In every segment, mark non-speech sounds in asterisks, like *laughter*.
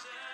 Chef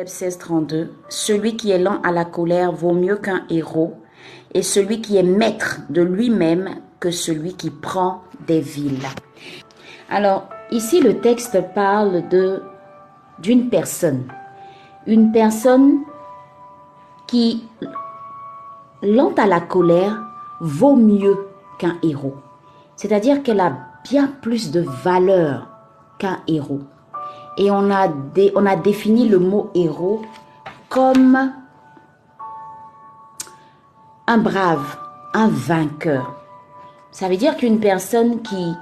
Proverbe 16, 32. Celui qui est lent à la colère vaut mieux qu'un héros, et celui qui est maître de lui-même que celui qui prend des villes. Alors, ici, le texte parle de d'une personne. Une personne qui, lente à la colère, vaut mieux qu'un héros. C'est-à-dire qu'elle a bien plus de valeur qu'un héros. Et on a, dé- on a défini le mot héros comme un brave, un vainqueur. Ça veut dire qu'une personne qui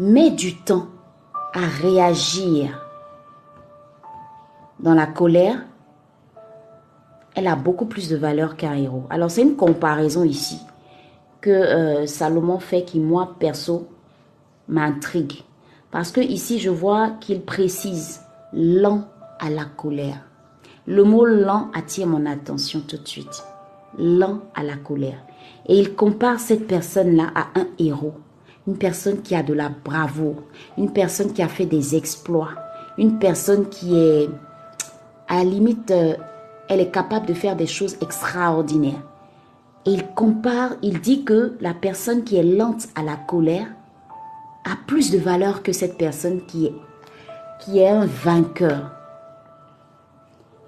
met du temps à réagir dans la colère, elle a beaucoup plus de valeur qu'un héros. Alors c'est une comparaison ici que euh, Salomon fait qui, moi, perso, m'intrigue. Parce que ici, je vois qu'il précise lent à la colère. Le mot lent attire mon attention tout de suite. Lent à la colère. Et il compare cette personne-là à un héros. Une personne qui a de la bravoure. Une personne qui a fait des exploits. Une personne qui est, à la limite, euh, elle est capable de faire des choses extraordinaires. Et il compare, il dit que la personne qui est lente à la colère a plus de valeur que cette personne qui est, qui est un vainqueur.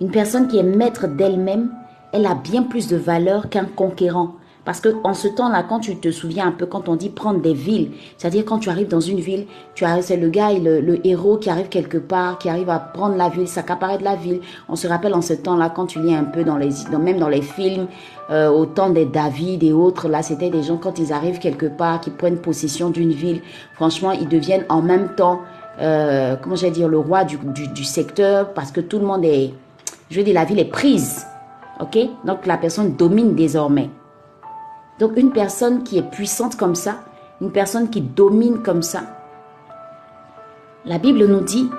Une personne qui est maître d'elle-même, elle a bien plus de valeur qu'un conquérant. Parce que en ce temps-là, quand tu te souviens un peu, quand on dit prendre des villes, c'est-à-dire quand tu arrives dans une ville, tu c'est le gars, le, héros qui arrive quelque part, qui arrive à prendre la ville, s'accaparer de la ville. On se rappelle en ce temps-là, quand tu lis un peu dans les, même dans les films, euh, au temps des David et autres, là, c'était des gens quand ils arrivent quelque part, qui prennent possession d'une ville. Franchement, ils deviennent en même temps, euh, comment je vais dire, le roi du, du, du secteur, parce que tout le monde est, je veux dire, la ville est prise. Ok? Donc la personne domine désormais. Donc une personne qui est puissante comme ça, une personne qui domine comme ça, la Bible nous dit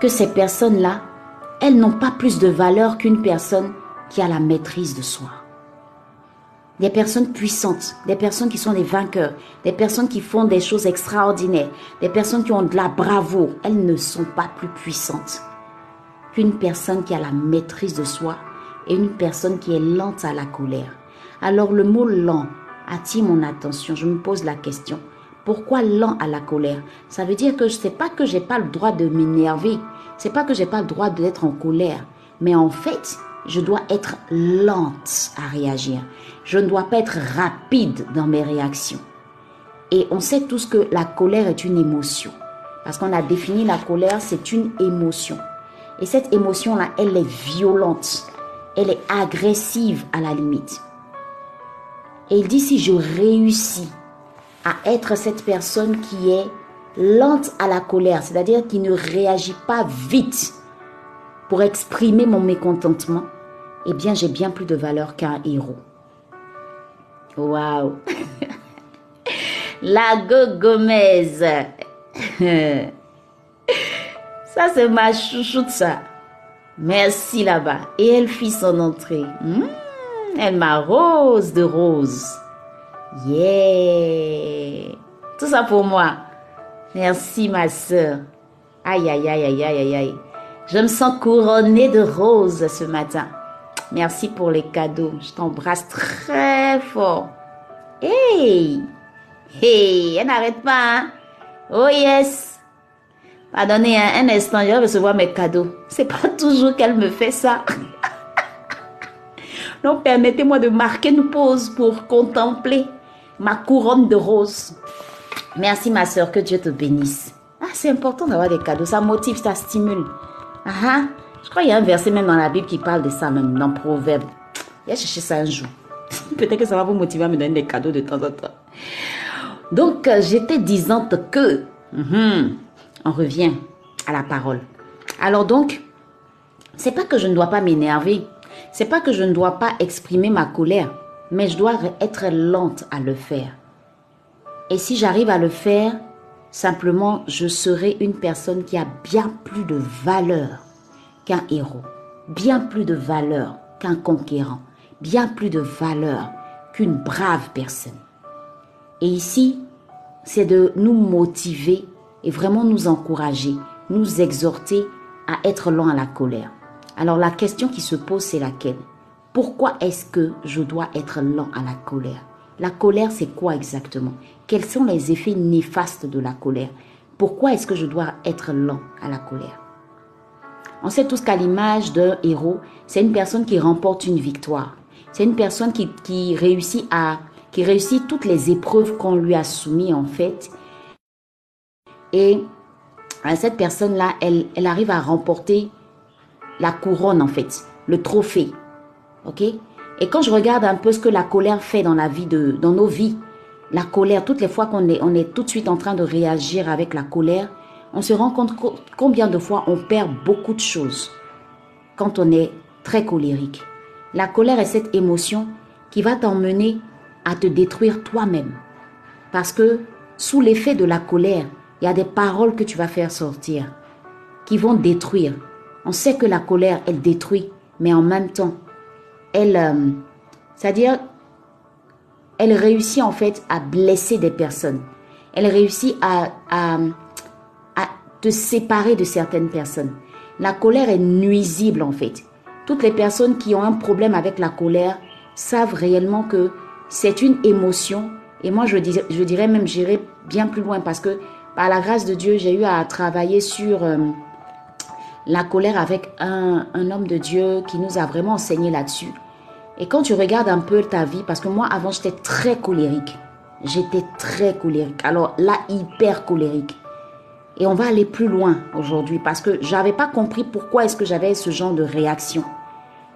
que ces personnes-là, elles n'ont pas plus de valeur qu'une personne qui a la maîtrise de soi. Des personnes puissantes, des personnes qui sont des vainqueurs, des personnes qui font des choses extraordinaires, des personnes qui ont de la bravoure, elles ne sont pas plus puissantes qu'une personne qui a la maîtrise de soi et une personne qui est lente à la colère. Alors le mot lent attire mon attention. Je me pose la question. Pourquoi lent à la colère? Ça veut dire que je sais pas que j'ai pas le droit de m'énerver. C'est pas que j'ai pas le droit d'être en colère. Mais en fait, je dois être lente à réagir. Je ne dois pas être rapide dans mes réactions. Et on sait tous que la colère est une émotion. Parce qu'on a défini la colère, c'est une émotion. Et cette émotion-là, elle est violente. Elle est agressive à la limite. Et il dit, si je réussis à être cette personne qui est lente à la colère, c'est-à-dire qui ne réagit pas vite pour exprimer mon mécontentement, eh bien, j'ai bien plus de valeur qu'un héros. Waouh! *laughs* La Go Gomez. *laughs* Ça, c'est ma chouchoute, ça. Merci là-bas. Et elle fit son entrée. Hmm, elle m'arrose de rose. Yeah. Tout ça pour moi. Merci, ma soeur. Aïe, aïe, aïe, aïe, aïe, aïe. Je me sens couronnée de roses ce matin. Merci pour les cadeaux. Je t'embrasse très fort. Hey! Hey! Elle n'arrête pas, hein? Oh yes! Pardonnez un, un instant, je vais recevoir mes cadeaux. C'est pas toujours qu'elle me fait ça. *laughs* Donc, permettez-moi de marquer une pause pour contempler ma couronne de roses. Merci, ma soeur. Que Dieu te bénisse. Ah, c'est important d'avoir des cadeaux. Ça motive, ça stimule. Ah, ah. Je crois qu'il y a un verset même dans la Bible qui parle de ça, même dans Proverbe. Il a cherché ça un jour. *laughs* Peut-être que ça va vous motiver à me donner des cadeaux de temps en temps. Donc, euh, j'étais disante que. Mhm, on revient à la parole. Alors donc, c'est pas que je ne dois pas m'énerver. C'est pas que je ne dois pas exprimer ma colère. Mais je dois être lente à le faire. Et si j'arrive à le faire, simplement, je serai une personne qui a bien plus de valeur qu'un héros, bien plus de valeur qu'un conquérant, bien plus de valeur qu'une brave personne. Et ici, c'est de nous motiver et vraiment nous encourager, nous exhorter à être lent à la colère. Alors la question qui se pose, c'est laquelle? Pourquoi est-ce que je dois être lent à la colère? La colère, c'est quoi exactement? Quels sont les effets néfastes de la colère? Pourquoi est-ce que je dois être lent à la colère? On sait tous qu'à l'image d'un héros, c'est une personne qui remporte une victoire. C'est une personne qui, qui réussit à qui réussit toutes les épreuves qu'on lui a soumises en fait. Et euh, cette personne-là, elle, elle arrive à remporter la couronne en fait, le trophée. Ok? Et quand je regarde un peu ce que la colère fait dans la vie de, dans nos vies, la colère, toutes les fois qu'on est, on est tout de suite en train de réagir avec la colère, on se rend compte combien de fois on perd beaucoup de choses quand on est très colérique. La colère est cette émotion qui va t'emmener à te détruire toi-même. Parce que sous l'effet de la colère, il y a des paroles que tu vas faire sortir qui vont détruire. On sait que la colère, elle détruit, mais en même temps, elle, euh, c'est-à-dire, elle réussit en fait à blesser des personnes. Elle réussit à, à, te séparer de certaines personnes. La colère est nuisible en fait. Toutes les personnes qui ont un problème avec la colère savent réellement que c'est une émotion. Et moi, je dirais, je dirais même, j'irai bien plus loin parce que par la grâce de Dieu, j'ai eu à travailler sur euh, la colère avec un, un, homme de Dieu qui nous a vraiment enseigné là-dessus. Et quand tu regardes un peu ta vie, parce que moi, avant, j'étais très colérique. J'étais très colérique. Alors là, hyper colérique. Et on va aller plus loin aujourd'hui parce que j'avais pas compris pourquoi est-ce que j'avais ce genre de réaction.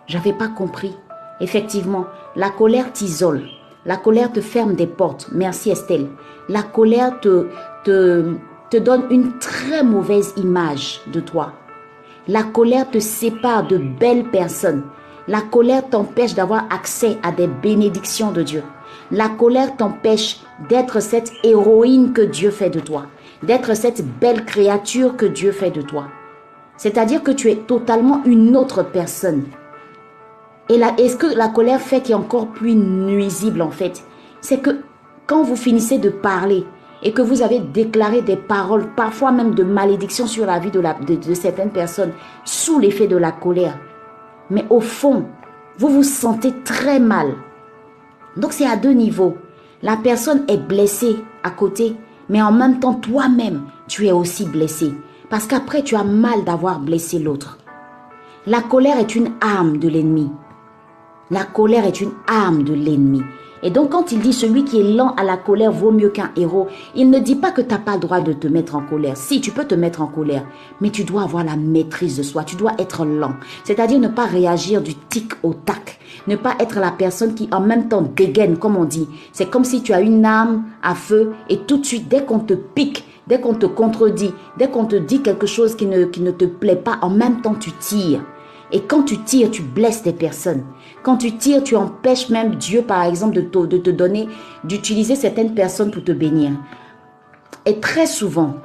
J'avais pas compris. Effectivement, la colère t'isole. La colère te ferme des portes. Merci Estelle. La colère te, te, te donne une très mauvaise image de toi. La colère te sépare de belles personnes. La colère t'empêche d'avoir accès à des bénédictions de Dieu. La colère t'empêche d'être cette héroïne que Dieu fait de toi, d'être cette belle créature que Dieu fait de toi. C'est-à-dire que tu es totalement une autre personne. Et là, est-ce que la colère fait qui est encore plus nuisible en fait? C'est que quand vous finissez de parler et que vous avez déclaré des paroles, parfois même de malédiction sur la vie de, de certaines personnes, sous l'effet de la colère, mais au fond, vous vous sentez très mal. Donc c'est à deux niveaux. La personne est blessée à côté, mais en même temps, toi-même, tu es aussi blessé. Parce qu'après, tu as mal d'avoir blessé l'autre. La colère est une arme de l'ennemi. La colère est une arme de l'ennemi. Et donc quand il dit celui qui est lent à la colère vaut mieux qu'un héros, il ne dit pas que tu n'as pas le droit de te mettre en colère. Si, tu peux te mettre en colère, mais tu dois avoir la maîtrise de soi, tu dois être lent. C'est-à-dire ne pas réagir du tic au tac, ne pas être la personne qui en même temps dégaine, comme on dit. C'est comme si tu as une arme à feu et tout de suite, dès qu'on te pique, dès qu'on te contredit, dès qu'on te dit quelque chose qui ne, qui ne te plaît pas, en même temps tu tires. Et quand tu tires, tu blesses des personnes. Quand tu tires, tu empêches même Dieu, par exemple, de te, donner, d'utiliser certaines personnes pour te bénir. Et très souvent,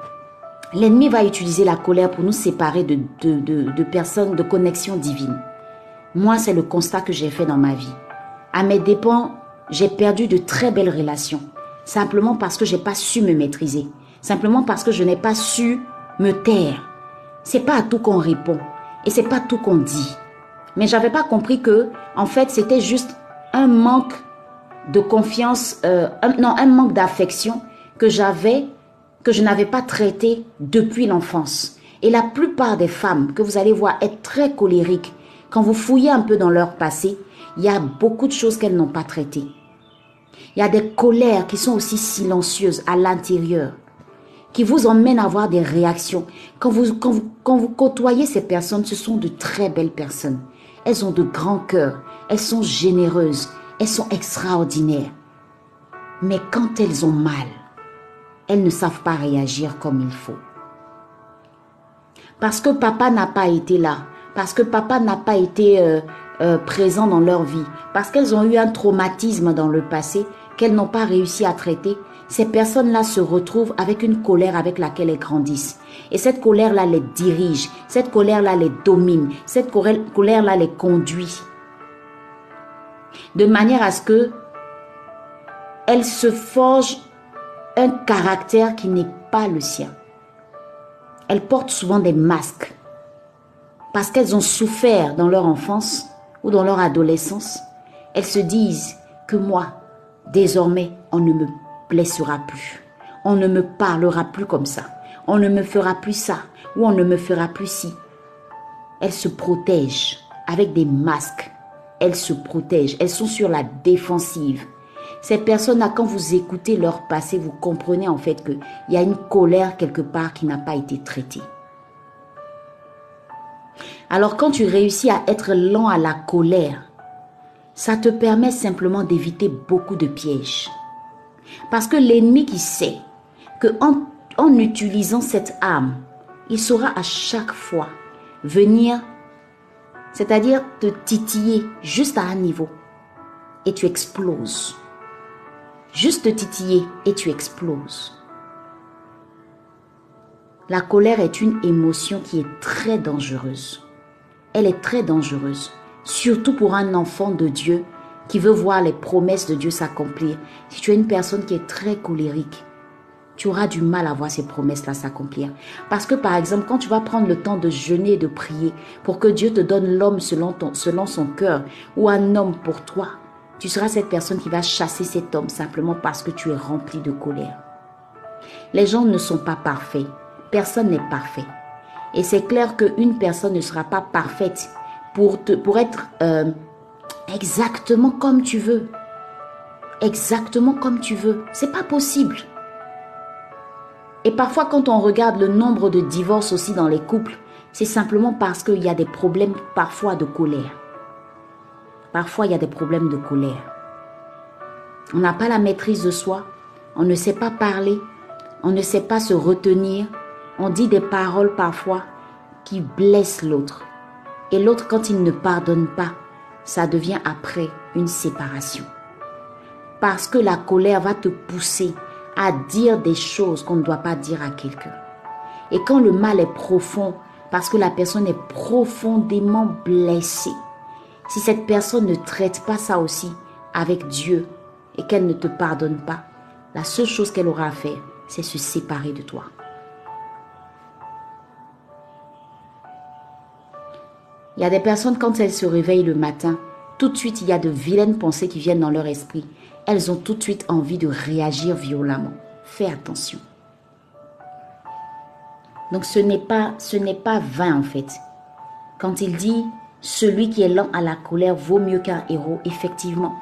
l'ennemi va utiliser la colère pour nous séparer de, personnes de connexion divine. Moi, c'est le constat que j'ai fait dans ma vie. À mes dépens, j'ai perdu de très belles relations. Simplement parce que j'ai pas su me maîtriser. Simplement parce que je n'ai pas su me taire. C'est pas à tout qu'on répond. Et c'est pas tout qu'on dit. Mais j'avais pas compris que, en fait, c'était juste un manque de confiance, euh, non, un manque d'affection que j'avais, que je n'avais pas traité depuis l'enfance. Et la plupart des femmes que vous allez voir être très colériques, quand vous fouillez un peu dans leur passé, il y a beaucoup de choses qu'elles n'ont pas traitées. Il y a des colères qui sont aussi silencieuses à l'intérieur, qui vous emmènent à avoir des réactions. Quand vous, quand, vous, quand vous côtoyez ces personnes, ce sont de très belles personnes. Elles ont de grands cœurs, elles sont généreuses, elles sont extraordinaires. Mais quand elles ont mal, elles ne savent pas réagir comme il faut. Parce que papa n'a pas été là, parce que papa n'a pas été euh, euh, présent dans leur vie, parce qu'elles ont eu un traumatisme dans le passé qu'elles n'ont pas réussi à traiter, ces personnes-là se retrouvent avec une colère avec laquelle elles grandissent. Et cette colère-là les dirige, cette colère-là les domine, cette colère- colère-là les conduit. De manière à ce que elles se forgent un caractère qui n'est pas le sien. Elles portent souvent des masques parce qu'elles ont souffert dans leur enfance ou dans leur adolescence. Elles se disent que moi, désormais, on ne me blessera plus. On ne me parlera plus comme ça. On ne me fera plus ça ou on ne me fera plus ci. Elles se protègent avec des masques. Elles se protègent. Elles sont sur la défensive. Ces personnes-là, quand vous écoutez leur passé, vous comprenez en fait qu'il y a une colère quelque part qui n'a pas été traitée. Alors quand tu réussis à être lent à la colère, ça te permet simplement d'éviter beaucoup de pièges. Parce que l'ennemi qui sait que en, en utilisant cette arme, il saura à chaque fois venir, c'est-à-dire te titiller juste à un niveau et tu exploses. Juste te titiller et tu exploses. La colère est une émotion qui est très dangereuse. Elle est très dangereuse, surtout pour un enfant de Dieu qui veut voir les promesses de Dieu s'accomplir. Si tu es une personne qui est très colérique, tu auras du mal à voir ces promesses-là s'accomplir. Parce que par exemple, quand tu vas prendre le temps de jeûner et de prier pour que Dieu te donne l'homme selon, ton- selon son cœur ou un homme pour toi, tu seras cette personne qui va chasser cet homme simplement parce que tu es rempli de colère. Les gens ne sont pas parfaits. Personne n'est parfait. Et c'est clair qu'une personne ne sera pas parfaite pour, pour être euh, exactement comme tu veux. Exactement comme tu veux. C'est pas possible. Et parfois, quand on regarde le nombre de divorces aussi dans les couples, c'est simplement parce qu'il y a des problèmes parfois de colère. Parfois, il y a des problèmes de colère. On n'a pas la maîtrise de soi, on ne sait pas parler, on ne sait pas se retenir, on dit des paroles parfois qui blessent l'autre. Et l'autre, quand il ne pardonne pas, ça devient après une séparation. Parce que la colère va te pousser à dire des choses qu'on ne doit pas dire à quelqu'un. Et quand le mal est profond, parce que la personne est profondément blessée, si cette personne ne traite pas ça aussi avec Dieu et qu'elle ne te pardonne pas, la seule chose qu'elle aura à faire, c'est se séparer de toi. Il y a des personnes, quand elles se réveillent le matin, tout de suite, il y a de vilaines pensées qui viennent dans leur esprit. Elles ont tout de suite envie de réagir violemment. Fais attention. Donc ce n'est pas, ce n'est pas vain en fait. Quand il dit celui qui est lent à la colère vaut mieux qu'un héros, effectivement.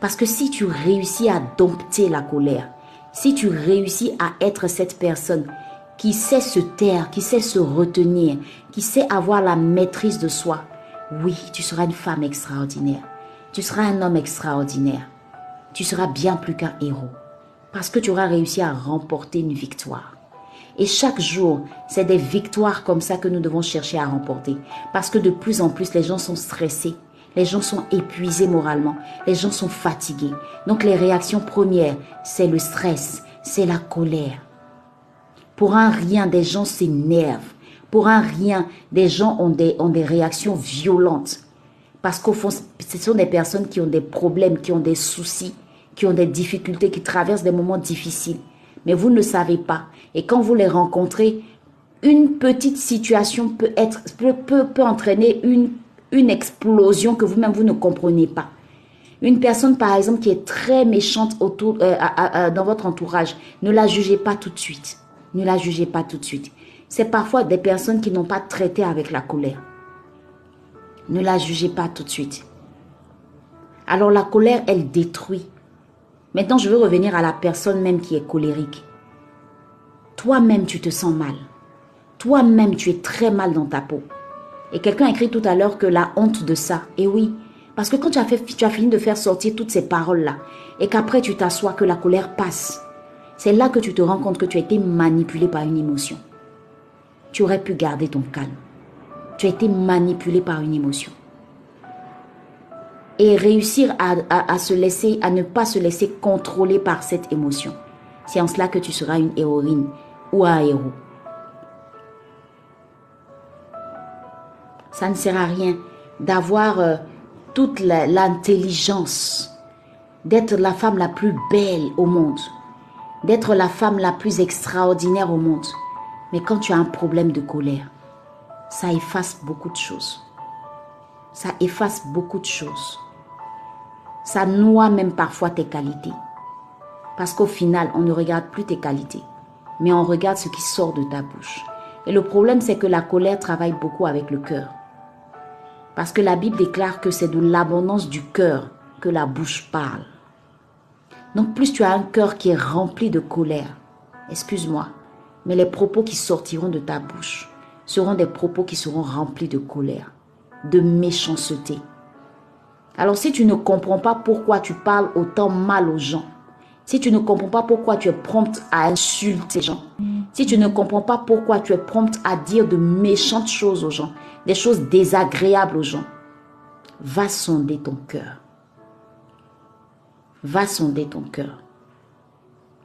Parce que si tu réussis à dompter la colère, si tu réussis à être cette personne qui sait se taire, qui sait se retenir, qui sait avoir la maîtrise de soi, oui, tu seras une femme extraordinaire. Tu seras un homme extraordinaire. Tu seras bien plus qu'un héros. Parce que tu auras réussi à remporter une victoire. Et chaque jour, c'est des victoires comme ça que nous devons chercher à remporter. Parce que de plus en plus, les gens sont stressés. Les gens sont épuisés moralement. Les gens sont fatigués. Donc les réactions premières, c'est le stress, c'est la colère. Pour un rien, des gens s'énervent. Pour un rien, des gens ont des, ont des réactions violentes. Parce qu'au fond, ce sont des personnes qui ont des problèmes, qui ont des soucis, qui ont des difficultés, qui traversent des moments difficiles. Mais vous ne savez pas. Et quand vous les rencontrez, une petite situation peut, être, peut, peut, entraîner une, une explosion que vous-même, vous ne comprenez pas. Une personne, par exemple, qui est très méchante autour, euh, dans votre entourage, ne la jugez pas tout de suite. Ne la jugez pas tout de suite. C'est parfois des personnes qui n'ont pas traité avec la colère. Ne la jugez pas tout de suite. Alors la colère, elle détruit. Maintenant, je veux revenir à la personne même qui est colérique. Toi-même, tu te sens mal. Toi-même, tu es très mal dans ta peau. Et quelqu'un a écrit tout à l'heure que la honte de ça. Et oui, parce que quand tu as, fait, tu as fini de faire sortir toutes ces paroles-là, et qu'après tu t'assois, que la colère passe, c'est là que tu te rends compte que tu as été manipulé par une émotion. Tu aurais pu garder ton calme. Tu as été manipulé par une émotion. Et réussir à, se laisser, à ne pas se laisser contrôler par cette émotion. C'est en cela que tu seras une héroïne ou un héros. Ça ne sert à rien d'avoir euh, toute l'intelligence, d'être la femme la plus belle au monde, d'être la femme la plus extraordinaire au monde. Mais quand tu as un problème de colère, ça efface beaucoup de choses. Ça efface beaucoup de choses. Ça noie même parfois tes qualités. Parce qu'au final, on ne regarde plus tes qualités, mais on regarde ce qui sort de ta bouche. Et le problème, c'est que la colère travaille beaucoup avec le cœur. Parce que la Bible déclare que c'est de l'abondance du cœur que la bouche parle. Donc plus tu as un cœur qui est rempli de colère, excuse-moi, mais les propos qui sortiront de ta bouche seront des propos qui seront remplis de colère, de méchanceté. Alors si tu ne comprends pas pourquoi tu parles autant mal aux gens, si tu ne comprends pas pourquoi tu es prompte à insulter les gens, si tu ne comprends pas pourquoi tu es prompte à dire de méchantes choses aux gens, des choses désagréables aux gens, va sonder ton cœur. Va sonder ton cœur.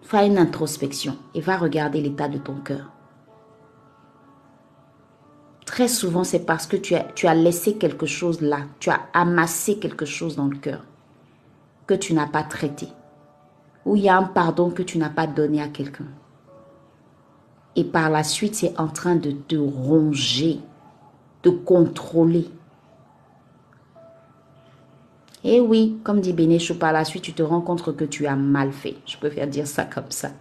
Fais une introspection et va regarder l'état de ton cœur. Très souvent, c'est parce que tu as, laissé quelque chose là, tu as amassé quelque chose dans le cœur que tu n'as pas traité. Ou il y a un pardon que tu n'as pas donné à quelqu'un. Et par la suite, c'est en train de te ronger, de contrôler. Et oui, comme dit Bénéchou, par la suite, tu te rends compte que tu as mal fait. Je préfère dire ça comme ça.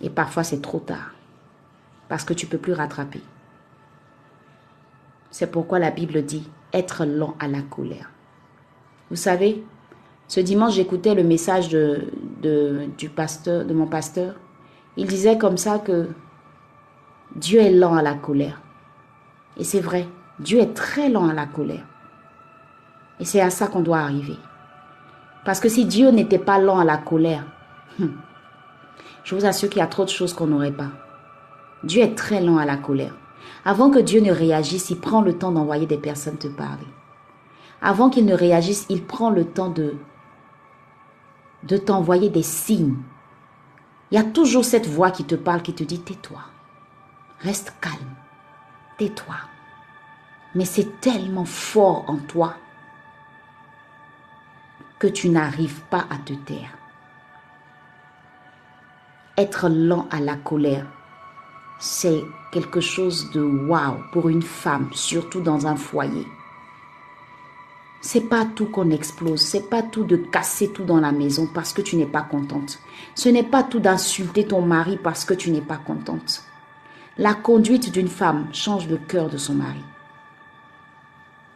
Et parfois, c'est trop tard. Parce que tu ne peux plus rattraper. C'est pourquoi la Bible dit être lent à la colère. Vous savez, ce dimanche, j'écoutais le message de, de, du pasteur, de mon pasteur. Il disait comme ça que Dieu est lent à la colère. Et c'est vrai, Dieu est très lent à la colère. Et c'est à ça qu'on doit arriver. Parce que si Dieu n'était pas lent à la colère, hum, je vous assure qu'il y a trop de choses qu'on n'aurait pas. Dieu est très lent à la colère. Avant que Dieu ne réagisse, il prend le temps d'envoyer des personnes te parler. Avant qu'il ne réagisse, il prend le temps de, de t'envoyer des signes. Il y a toujours cette voix qui te parle, qui te dit tais-toi, reste calme, tais-toi. Mais c'est tellement fort en toi que tu n'arrives pas à te taire. Être lent à la colère, c'est quelque chose de waouh pour une femme, surtout dans un foyer. C'est pas tout qu'on explose, c'est pas tout de casser tout dans la maison parce que tu n'es pas contente. Ce n'est pas tout d'insulter ton mari parce que tu n'es pas contente. La conduite d'une femme change le cœur de son mari.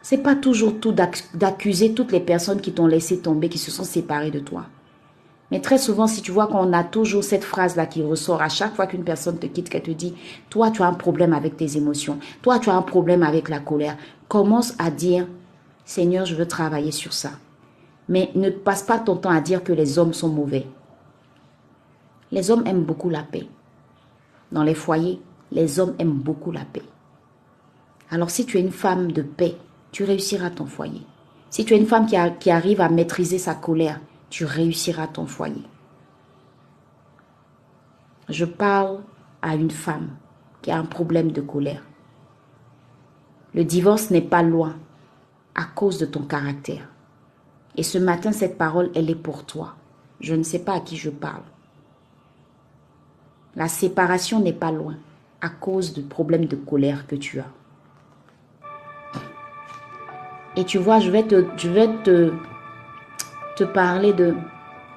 C'est pas toujours tout d'accuser toutes les personnes qui t'ont laissé tomber, qui se sont séparées de toi. Mais très souvent, si tu vois qu'on a toujours cette phrase-là qui ressort à chaque fois qu'une personne te quitte, qu'elle te dit, toi, tu as un problème avec tes émotions, toi, tu as un problème avec la colère, commence à dire, Seigneur, je veux travailler sur ça. Mais ne passe pas ton temps à dire que les hommes sont mauvais. Les hommes aiment beaucoup la paix. dans les foyers, les hommes aiment beaucoup la paix. Alors si tu es une femme de paix, tu réussiras ton foyer. Si tu es une femme qui, arrive à maîtriser sa colère, tu réussiras ton foyer. Je parle à une femme qui a un problème de colère. Le divorce n'est pas loin à cause de ton caractère. Et ce matin, cette parole, elle est pour toi. Je ne sais pas à qui je parle. La séparation n'est pas loin à cause du problème de colère que tu as. Et tu vois, je vais te, je vais te, te parler de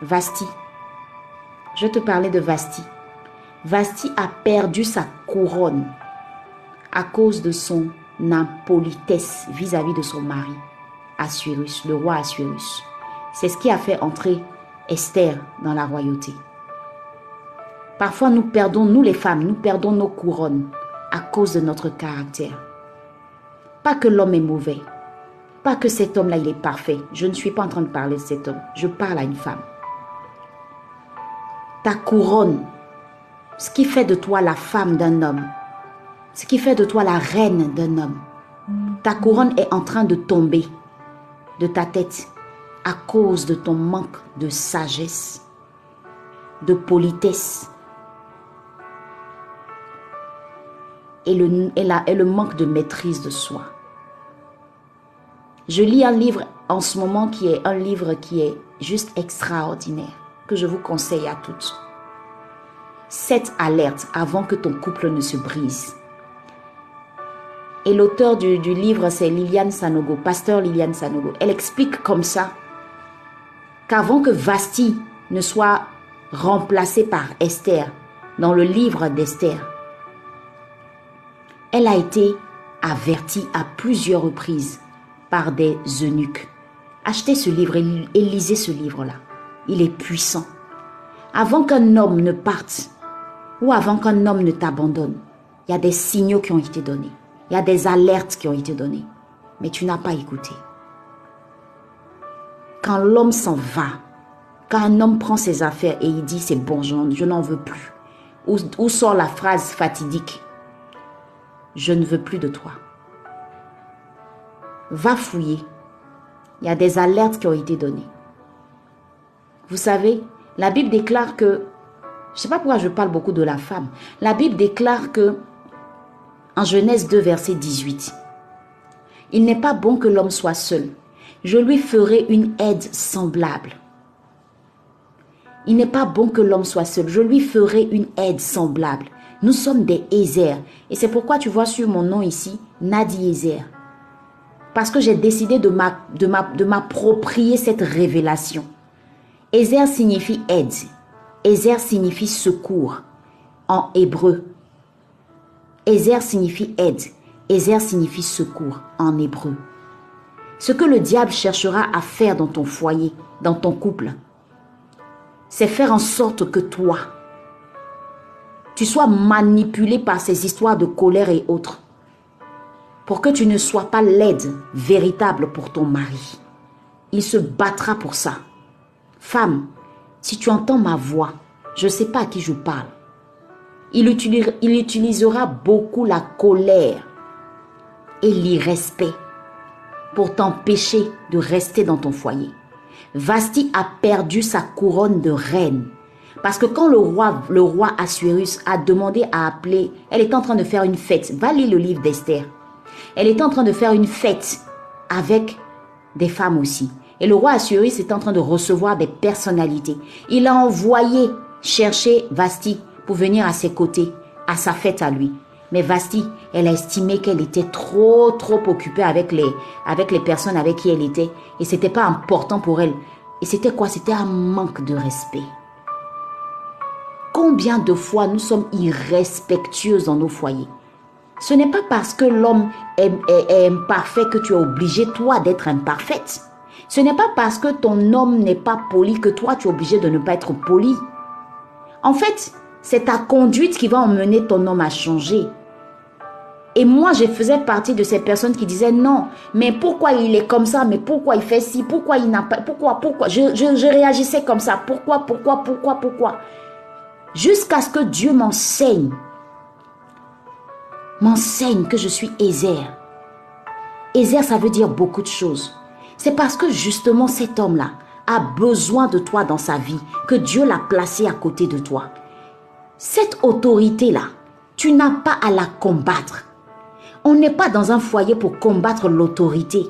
Vasti. Je vais te parler de Vasti. Vasti a perdu sa couronne à cause de son impolitesse vis-à-vis de son mari, Assuérus, le roi Assuérus. C'est ce qui a fait entrer Esther dans la royauté. Parfois, nous perdons, nous les femmes, nous perdons nos couronnes à cause de notre caractère. Pas que l'homme est mauvais, que cet homme-là, il est parfait. Je ne suis pas en train de parler de cet homme, je parle à une femme. Ta couronne, ce qui fait de toi la femme d'un homme, ce qui fait de toi la reine d'un homme, ta couronne est en train de tomber de ta tête à cause de ton manque de sagesse, de politesse et le manque de maîtrise de soi. Je lis un livre en ce moment qui est un livre qui est juste extraordinaire, que je vous conseille à toutes. Sept alertes avant que ton couple ne se brise. Et l'auteur du, du livre, c'est Liliane Sanogo, pasteur Liliane Sanogo. Elle explique comme ça qu'avant que Vasti ne soit remplacée par Esther dans le livre d'Esther, elle a été avertie à plusieurs reprises par des eunuques. Achetez ce livre et lisez ce livre-là. Il est puissant. Avant qu'un homme ne parte ou avant qu'un homme ne t'abandonne, il y a des signaux qui ont été donnés. Il y a des alertes qui ont été données. Mais tu n'as pas écouté. Quand l'homme s'en va, quand un homme prend ses affaires et il dit c'est bon, je n'en veux plus. Où, où sort la phrase fatidique? Je ne veux plus de toi. Va fouiller. Il y a des alertes qui ont été données. Vous savez, la Bible déclare que, je ne sais pas pourquoi je parle beaucoup de la femme, la Bible déclare que, en Genèse 2, verset 18, il n'est pas bon que l'homme soit seul. Je lui ferai une aide semblable. Il n'est pas bon que l'homme soit seul. Je lui ferai une aide semblable. Nous sommes des Ézers. Et c'est pourquoi tu vois sur mon nom ici, Nadi Ézer. Parce que j'ai décidé de m'a- de m'a- de m'approprier cette révélation. Ézer signifie aide. Ézer signifie secours en hébreu. Ézer signifie aide. Ézer signifie secours en hébreu. Ce que le diable cherchera à faire dans ton foyer, dans ton couple, c'est faire en sorte que toi, tu sois manipulé par ces histoires de colère et autres, pour que tu ne sois pas l'aide véritable pour ton mari. Il se battra pour ça. Femme, si tu entends ma voix, je ne sais pas à qui je parle. Il, utilis- il utilisera beaucoup la colère et l'irrespect pour t'empêcher de rester dans ton foyer. Vasti a perdu sa couronne de reine. Parce que quand le roi, le Assuérus a demandé à appeler, elle était en train de faire une fête. Va lire le livre d'Esther. Elle était en train de faire une fête avec des femmes aussi. Et le roi Assuérus était en train de recevoir des personnalités. Il a envoyé chercher Vasti pour venir à ses côtés, à sa fête à lui. Mais Vasti, elle a estimé qu'elle était trop, trop occupée avec les, avec les personnes avec qui elle était. Et c'était pas important pour elle. Et c'était quoi? C'était un manque de respect. Combien de fois nous sommes irrespectueux dans nos foyers? Ce n'est pas parce que l'homme est, imparfait que tu es obligé, toi, d'être imparfaite. Ce n'est pas parce que ton homme n'est pas poli que toi, tu es obligé de ne pas être poli. En fait, c'est ta conduite qui va emmener ton homme à changer. Et moi, je faisais partie de ces personnes qui disaient non, mais pourquoi il est comme ça, mais pourquoi il fait ci, pourquoi il n'a pas, pourquoi, pourquoi? Je, je- je réagissais comme ça, pourquoi, pourquoi, pourquoi, pourquoi? Jusqu'à ce que Dieu m'enseigne m'enseigne que je suis Ézer. Ézer, ça veut dire beaucoup de choses. C'est parce que justement cet homme-là a besoin de toi dans sa vie que Dieu l'a placé à côté de toi. Cette autorité-là, tu n'as pas à la combattre. On n'est pas dans un foyer pour combattre l'autorité.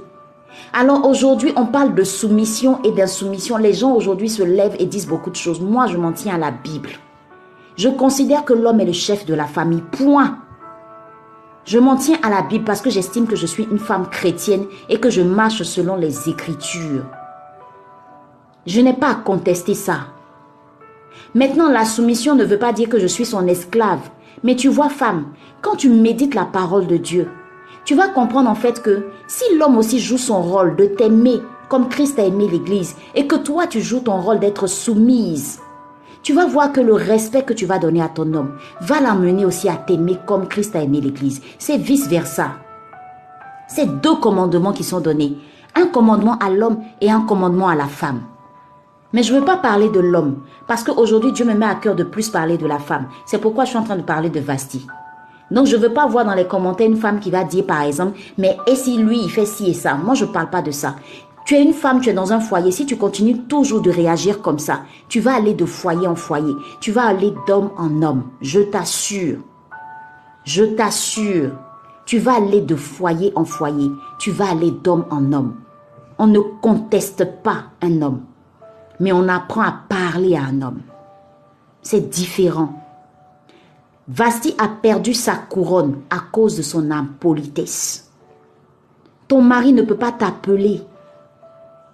Alors aujourd'hui, on parle de soumission et d'insoumission. Les gens aujourd'hui se lèvent et disent beaucoup de choses. Moi, je m'en tiens à la Bible. Je considère que l'homme est le chef de la famille. Point. Je m'en tiens à la Bible parce que j'estime que je suis une femme chrétienne et que je marche selon les Écritures. Je n'ai pas à contester ça. Maintenant, la soumission ne veut pas dire que je suis son esclave. Mais tu vois, femme, quand tu médites la parole de Dieu, tu vas comprendre en fait que si l'homme aussi joue son rôle de t'aimer comme Christ a aimé l'Église et que toi tu joues ton rôle d'être soumise, tu vas voir que le respect que tu vas donner à ton homme va l'amener aussi à t'aimer comme Christ a aimé l'Église. C'est vice-versa. C'est deux commandements qui sont donnés. Un commandement à l'homme et un commandement à la femme. Mais je ne veux pas parler de l'homme, parce qu'aujourd'hui Dieu me met à cœur de plus parler de la femme. C'est pourquoi je suis en train de parler de Vasti. Donc je ne veux pas voir dans les commentaires une femme qui va dire par exemple, mais et si lui il fait ci et ça? Moi je ne parle pas de ça. Tu es une femme, tu es dans un foyer. Si tu continues toujours de réagir comme ça, tu vas aller de foyer en foyer. Tu vas aller d'homme en homme. Je t'assure. Je t'assure. Tu vas aller de foyer en foyer. Tu vas aller d'homme en homme. On ne conteste pas un homme, mais on apprend à parler à un homme. C'est différent. Vasti a perdu sa couronne à cause de son impolitesse. Ton mari ne peut pas t'appeler.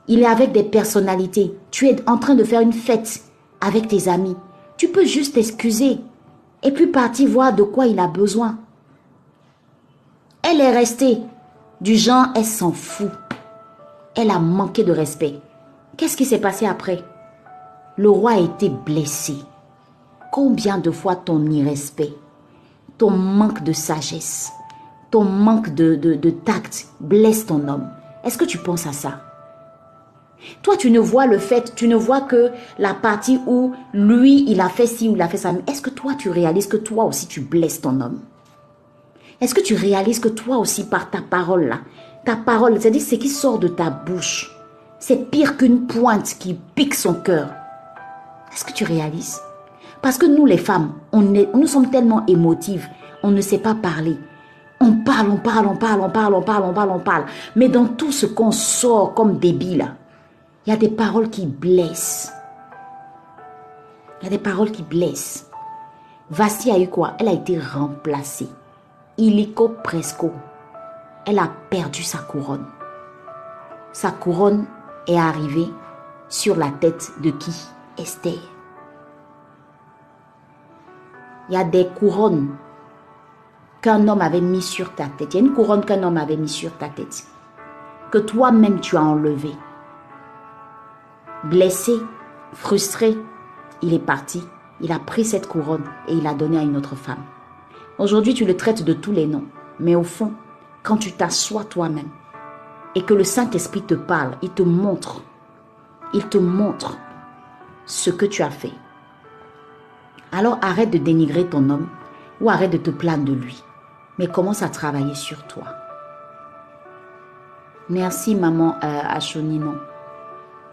Il est avec des personnalités. Tu es en train de faire une fête avec tes amis. Tu peux juste t'excuser et puis partir voir de quoi il a besoin. Elle est restée du genre, elle s'en fout. Elle a manqué de respect. Qu'est-ce qui s'est passé après? Le roi a été blessé. Combien de fois ton irrespect, ton manque de sagesse, ton manque de, de, tact blesse ton homme Est-ce que tu penses à ça? Toi, tu ne vois le fait, tu ne vois que la partie où lui, il a fait ci ou il a fait ça. Est-ce que toi, tu réalises que toi aussi, tu blesses ton homme? Est-ce que tu réalises que toi aussi, par ta parole là, ta parole, c'est-à-dire ce qui sort de ta bouche, c'est pire qu'une pointe qui pique son cœur. Est-ce que tu réalises? Parce que nous, les femmes, on est, nous sommes tellement émotives, on ne sait pas parler. On parle, on parle, on parle, on parle, on parle, on parle, on parle. Mais dans tout ce qu'on sort comme débile, il y a des paroles qui blessent. Il y a des paroles qui blessent. Vasti a eu quoi? Elle a été remplacée. Illico presco. Elle a perdu sa couronne. Sa couronne est arrivée sur la tête de qui? Esther il y a des couronnes qu'un homme avait mis sur ta tête. Il y a une couronne qu'un homme avait mis sur ta tête. Que toi-même tu as enlevé. Blessé, frustré, il est parti. Il a pris cette couronne et il l'a donnée à une autre femme. Aujourd'hui, tu le traites de tous les noms. Mais au fond, quand tu t'assois toi-même et que le Saint-Esprit te parle, il te montre, il te montre ce que tu as fait. Alors arrête de dénigrer ton homme ou arrête de te plaindre de lui. Mais commence à travailler sur toi. Merci maman euh.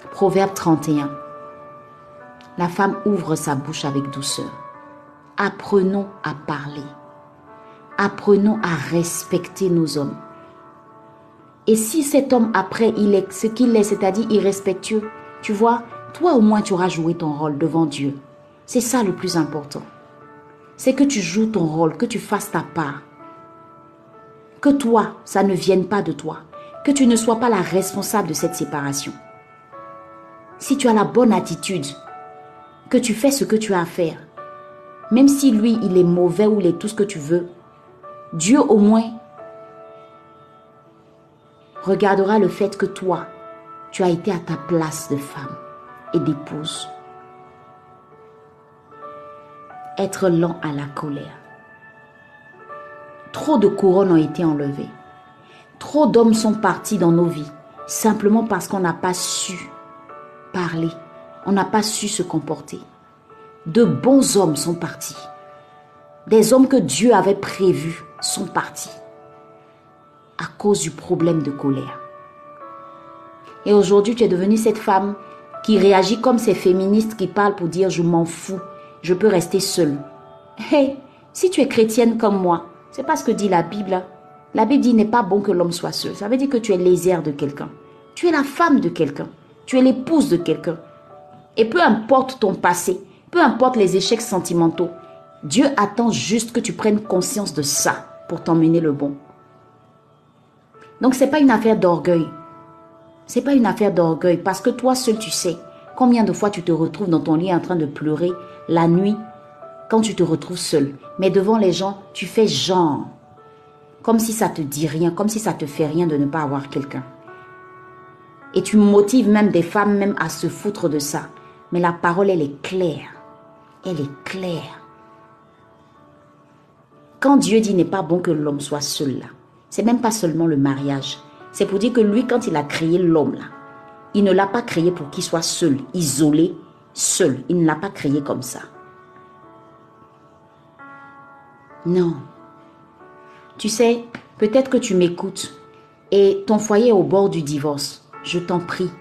Proverbe 31. La femme ouvre sa bouche avec douceur. Apprenons à parler. Apprenons à respecter nos hommes. Et si cet homme après il est ce qu'il est, c'est-à-dire irrespectueux, tu vois, toi au moins tu auras joué ton rôle devant Dieu. C'est ça le plus important. C'est que tu joues ton rôle, que tu fasses ta part. Que toi, ça ne vienne pas de toi. Que tu ne sois pas la responsable de cette séparation. Si tu as la bonne attitude, que tu fais ce que tu as à faire, même si lui, il est mauvais ou il est tout ce que tu veux, Dieu au moins regardera le fait que toi, tu as été à ta place de femme et d'épouse être lent à la colère. Trop de couronnes ont été enlevées. Trop d'hommes sont partis dans nos vies simplement parce qu'on n'a pas su parler, on n'a pas su se comporter. De bons hommes sont partis. Des hommes que Dieu avait prévus sont partis à cause du problème de colère. Et aujourd'hui, tu es devenue cette femme qui réagit comme ces féministes qui parlent pour dire je m'en fous, je peux rester seule. Hé, si tu es chrétienne comme moi, c'est pas ce que dit la Bible. La Bible dit n'est pas bon que l'homme soit seul. Ça veut dire que tu es lésère de quelqu'un. Tu es la femme de quelqu'un. Tu es l'épouse de quelqu'un. Et peu importe ton passé, peu importe les échecs sentimentaux, Dieu attend juste que tu prennes conscience de ça pour t'emmener le bon. Donc c'est pas une affaire d'orgueil. C'est pas une affaire d'orgueil parce que toi seul tu sais combien de fois tu te retrouves dans ton lit en train de pleurer la nuit quand tu te retrouves seul. Mais devant les gens, tu fais genre comme si ça te dit rien, comme si ça te fait rien de ne pas avoir quelqu'un. Et tu motives même des femmes même à se foutre de ça. Mais la parole, elle est claire. Elle est claire. Quand Dieu dit n'est pas bon que l'homme soit seul là, c'est même pas seulement le mariage. C'est pour dire que lui, quand il a créé l'homme là, il ne l'a pas créé pour qu'il soit seul, isolé, seul. Il ne l'a pas créé comme ça. Non. Tu sais, peut-être que tu m'écoutes et ton foyer est au bord du divorce. Je t'en prie,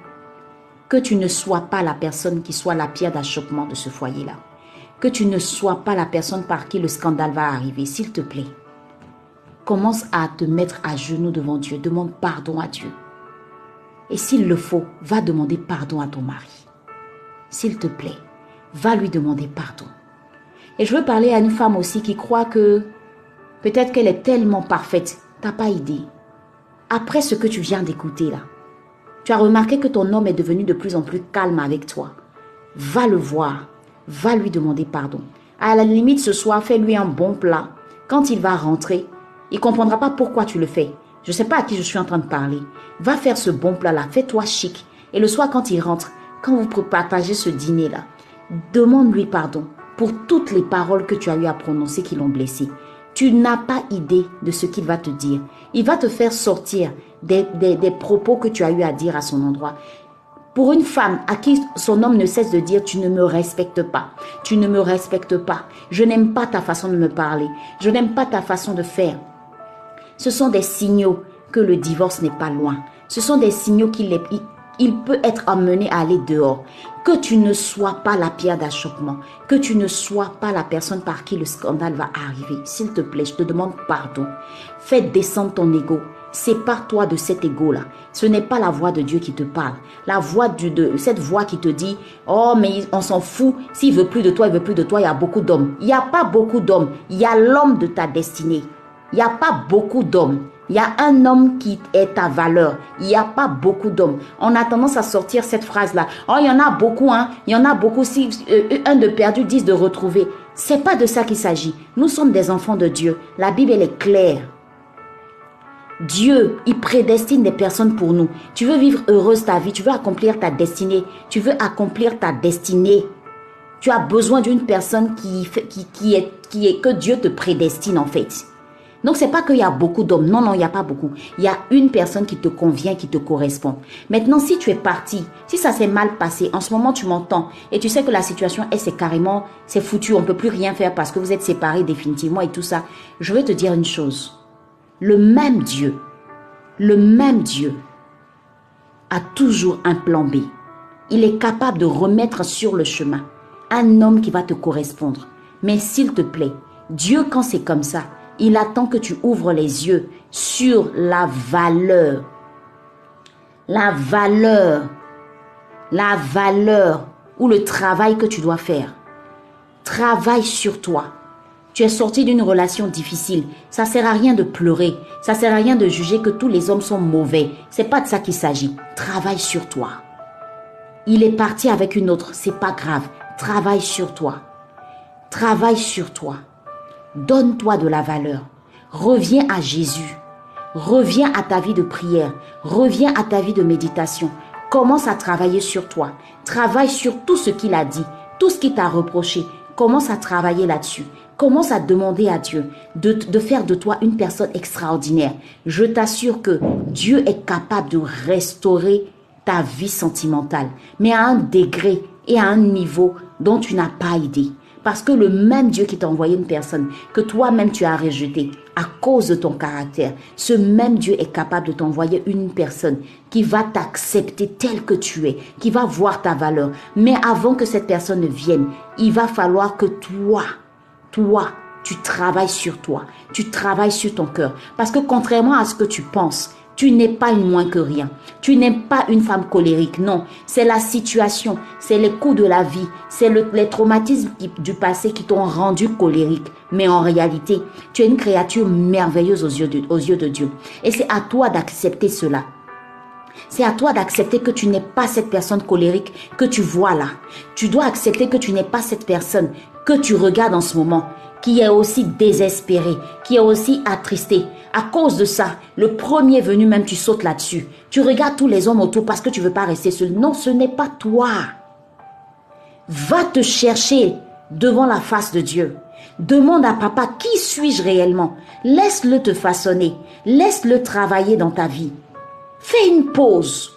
que tu ne sois pas la personne qui soit la pierre d'achoppement de ce foyer-là. Que tu ne sois pas la personne par qui le scandale va arriver, s'il te plaît. Commence à te mettre à genoux devant Dieu. Demande pardon à Dieu. Et s'il le faut, va demander pardon à ton mari. S'il te plaît, va lui demander pardon. Et je veux parler à une femme aussi qui croit que peut-être qu'elle est tellement parfaite. T'as pas idée. Après ce que tu viens d'écouter là, tu as remarqué que ton homme est devenu de plus en plus calme avec toi. Va le voir. Va lui demander pardon. À la limite, ce soir, fais-lui un bon plat. Quand il va rentrer, il comprendra pas pourquoi tu le fais. Je ne sais pas à qui je suis en train de parler. Va faire ce bon plat-là. Fais-toi chic. Et le soir, quand il rentre, quand vous partagez ce dîner-là, demande-lui pardon pour toutes les paroles que tu as eu à prononcer qui l'ont blessé. Tu n'as pas idée de ce qu'il va te dire. Il va te faire sortir des, propos que tu as eu à dire à son endroit. Pour une femme à qui son homme ne cesse de dire tu ne me respectes pas, tu ne me respectes pas, je n'aime pas ta façon de me parler, je n'aime pas ta façon de faire. Ce sont des signaux que le divorce n'est pas loin. Ce sont des signaux qu'il il peut être amené à aller dehors. Que tu ne sois pas la pierre d'achoppement, que tu ne sois pas la personne par qui le scandale va arriver. S'il te plaît, je te demande pardon. Fais descendre ton ego. Sépare-toi de cet ego-là. Ce n'est pas la voix de Dieu qui te parle. La voix de cette voix qui te dit, oh, mais on s'en fout. S'il veut plus de toi, il veut plus de toi. Il y a beaucoup d'hommes. Il n'y a pas beaucoup d'hommes. Il y a l'homme de ta destinée. Il n'y a pas beaucoup d'hommes. Il y a un homme qui est ta valeur. Il n'y a pas beaucoup d'hommes. On a tendance à sortir cette phrase-là. Oh, il y en a beaucoup, hein. Il y en a beaucoup. Si euh, un de perdu, dix de retrouver. C'est pas de ça qu'il s'agit. Nous sommes des enfants de Dieu. La Bible, elle est claire. Dieu, il prédestine des personnes pour nous. Tu veux vivre heureuse ta vie, tu veux accomplir ta destinée, tu veux accomplir ta destinée. Tu as besoin d'une personne qui, qui, est, qui est que Dieu te prédestine en fait. Donc c'est pas qu'il y a beaucoup d'hommes. Non, non, il n'y a pas beaucoup. Il y a une personne qui te convient, qui te correspond. Maintenant, si tu es parti, si ça s'est mal passé, en ce moment tu m'entends et tu sais que la situation est c'est carrément, c'est foutu, on peut plus rien faire parce que vous êtes séparés définitivement et tout ça. Je vais te dire une chose. Le même Dieu, le même Dieu a toujours un plan B. Il est capable de remettre sur le chemin un homme qui va te correspondre. Mais s'il te plaît, Dieu, quand c'est comme ça, il attend que tu ouvres les yeux sur la valeur. La valeur. La valeur ou le travail que tu dois faire. Travaille sur toi. Tu es sorti d'une relation difficile. Ça sert à rien de pleurer. Ça sert à rien de juger que tous les hommes sont mauvais. C'est pas de ça qu'il s'agit. Travaille sur toi. Il est parti avec une autre. C'est pas grave. Travaille sur toi. Travaille sur toi. Donne-toi de la valeur. Reviens à Jésus. Reviens à ta vie de prière. Reviens à ta vie de méditation. Commence à travailler sur toi. Travaille sur tout ce qu'il a dit, tout ce qu'il t'a reproché. Commence à travailler là-dessus. Commence à demander à Dieu de, de, faire de toi une personne extraordinaire. Je t'assure que Dieu est capable de restaurer ta vie sentimentale, mais à un degré et à un niveau dont tu n'as pas idée. Parce que le même Dieu qui t'a envoyé une personne que toi-même tu as rejetée à cause de ton caractère, ce même Dieu est capable de t'envoyer une personne qui va t'accepter tel que tu es, qui va voir ta valeur. Mais avant que cette personne ne vienne, il va falloir que toi, toi, tu travailles sur toi, tu travailles sur ton cœur. Parce que contrairement à ce que tu penses, tu n'es pas une moins que rien. Tu n'es pas une femme colérique. Non, c'est la situation, c'est les coups de la vie, c'est le, les traumatismes du passé qui t'ont rendu colérique. Mais en réalité, tu es une créature merveilleuse aux yeux de Dieu. Et c'est à toi d'accepter cela. C'est à toi d'accepter que tu n'es pas cette personne colérique que tu vois là. Tu dois accepter que tu n'es pas cette personne que tu regardes en ce moment, qui est aussi désespérée, qui est aussi attristée. À cause de ça, le premier venu même, tu sautes là-dessus. Tu regardes tous les hommes autour parce que tu veux pas rester seul. Non, ce n'est pas toi. Va te chercher devant la face de Dieu. Demande à papa qui suis-je réellement? Laisse-le te façonner. Laisse-le travailler dans ta vie. Fais une pause.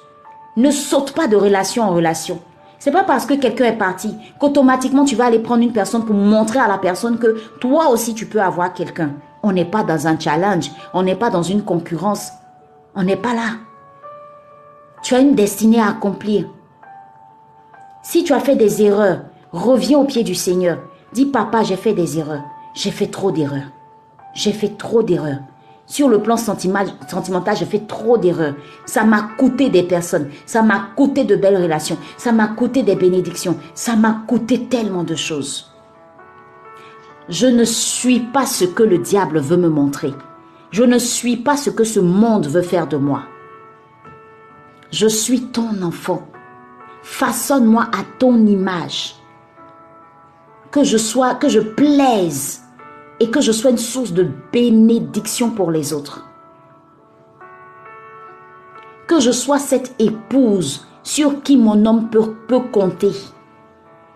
Ne saute pas de relation en relation. C'est pas parce que quelqu'un est parti qu'automatiquement tu vas aller prendre une personne pour montrer à la personne que toi aussi tu peux avoir quelqu'un. On n'est pas dans un challenge, on n'est pas dans une concurrence. On n'est pas là. Tu as une destinée à accomplir. Si tu as fait des erreurs, reviens au pied du Seigneur. Dis papa, j'ai fait des erreurs. J'ai fait trop d'erreurs. J'ai fait trop d'erreurs. Sur le plan sentimental, j'ai fait trop d'erreurs. Ça m'a coûté des personnes. Ça m'a coûté de belles relations. Ça m'a coûté des bénédictions. Ça m'a coûté tellement de choses. Je ne suis pas ce que le diable veut me montrer. Je ne suis pas ce que ce monde veut faire de moi. Je suis ton enfant. Façonne-moi à ton image. Que je sois, que je plaise et que je sois une source de bénédiction pour les autres. Que je sois cette épouse sur qui mon homme peut, compter.